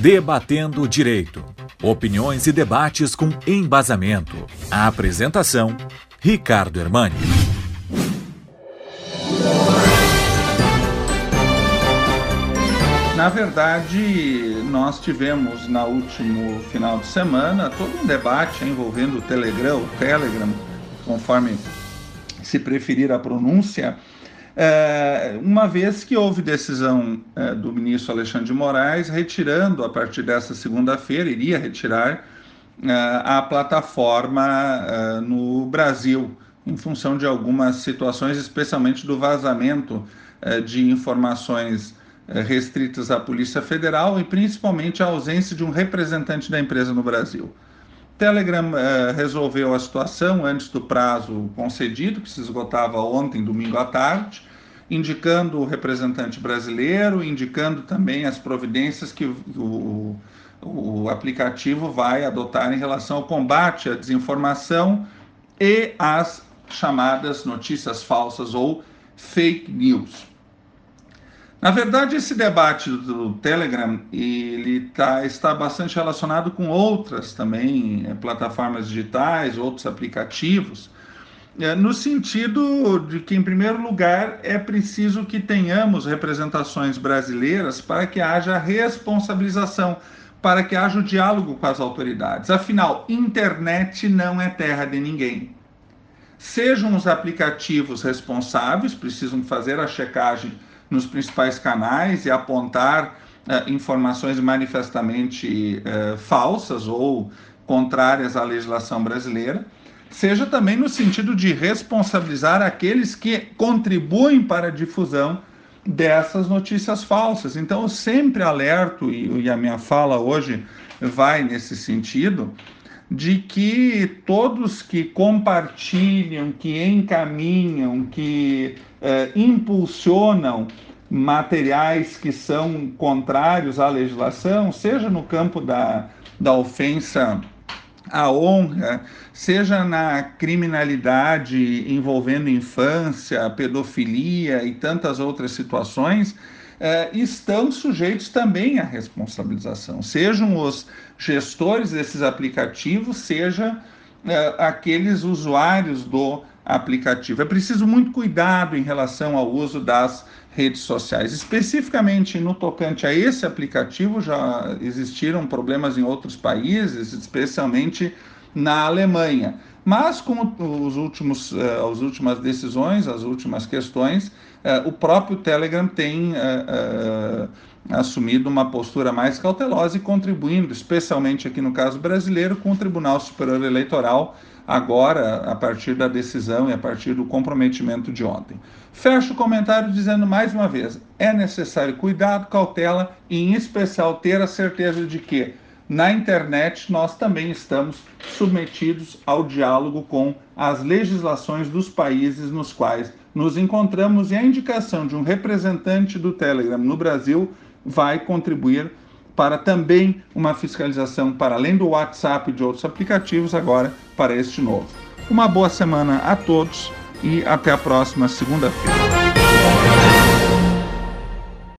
Debatendo Direito. Opiniões e debates com embasamento. A apresentação: Ricardo Hermani. Na verdade, nós tivemos na último final de semana todo um debate envolvendo o Telegram, o Telegram, conforme se preferir a pronúncia, uma vez que houve decisão é, do ministro Alexandre de Moraes retirando, a partir dessa segunda-feira, iria retirar é, a plataforma no Brasil, em função de algumas situações, especialmente do vazamento de informações restritas à Polícia Federal e principalmente a ausência de um representante da empresa no Brasil. Telegram eh, resolveu a situação antes do prazo concedido, que se esgotava ontem, domingo à tarde, indicando o representante brasileiro, indicando também as providências que o, o aplicativo vai adotar em relação ao combate à desinformação e às chamadas notícias falsas ou fake news. Na verdade, esse debate do Telegram ele tá, está bastante relacionado com outras também é, plataformas digitais, outros aplicativos, é, no sentido de que, em primeiro lugar, é preciso que tenhamos representações brasileiras para que haja responsabilização, para que haja o diálogo com as autoridades. Afinal, internet não é terra de ninguém. Sejam os aplicativos responsáveis, precisam fazer a checagem nos principais canais e apontar uh, informações manifestamente uh, falsas ou contrárias à legislação brasileira, seja também no sentido de responsabilizar aqueles que contribuem para a difusão dessas notícias falsas. Então, eu sempre alerto, e, e a minha fala hoje vai nesse sentido, de que todos que compartilham, que encaminham, que eh, impulsionam materiais que são contrários à legislação, seja no campo da, da ofensa à honra, seja na criminalidade envolvendo infância, pedofilia e tantas outras situações, eh, estão sujeitos também à responsabilização, sejam os gestores desses aplicativos, seja eh, aqueles usuários do aplicativo. É preciso muito cuidado em relação ao uso das redes sociais. Especificamente no tocante a esse aplicativo, já existiram problemas em outros países, especialmente na Alemanha. Mas com os últimos, uh, as últimas decisões, as últimas questões, uh, o próprio Telegram tem uh, assumido uma postura mais cautelosa e contribuindo, especialmente aqui no caso brasileiro, com o Tribunal Superior Eleitoral, agora, a partir da decisão e a partir do comprometimento de ontem. Fecho o comentário dizendo mais uma vez: é necessário cuidado, cautela e, em especial, ter a certeza de que na internet nós também estamos submetidos ao diálogo com as legislações dos países nos quais nos encontramos e a indicação de um representante do Telegram no Brasil vai contribuir para também uma fiscalização para além do WhatsApp e de outros aplicativos agora para este novo. Uma boa semana a todos e até a próxima segunda-feira.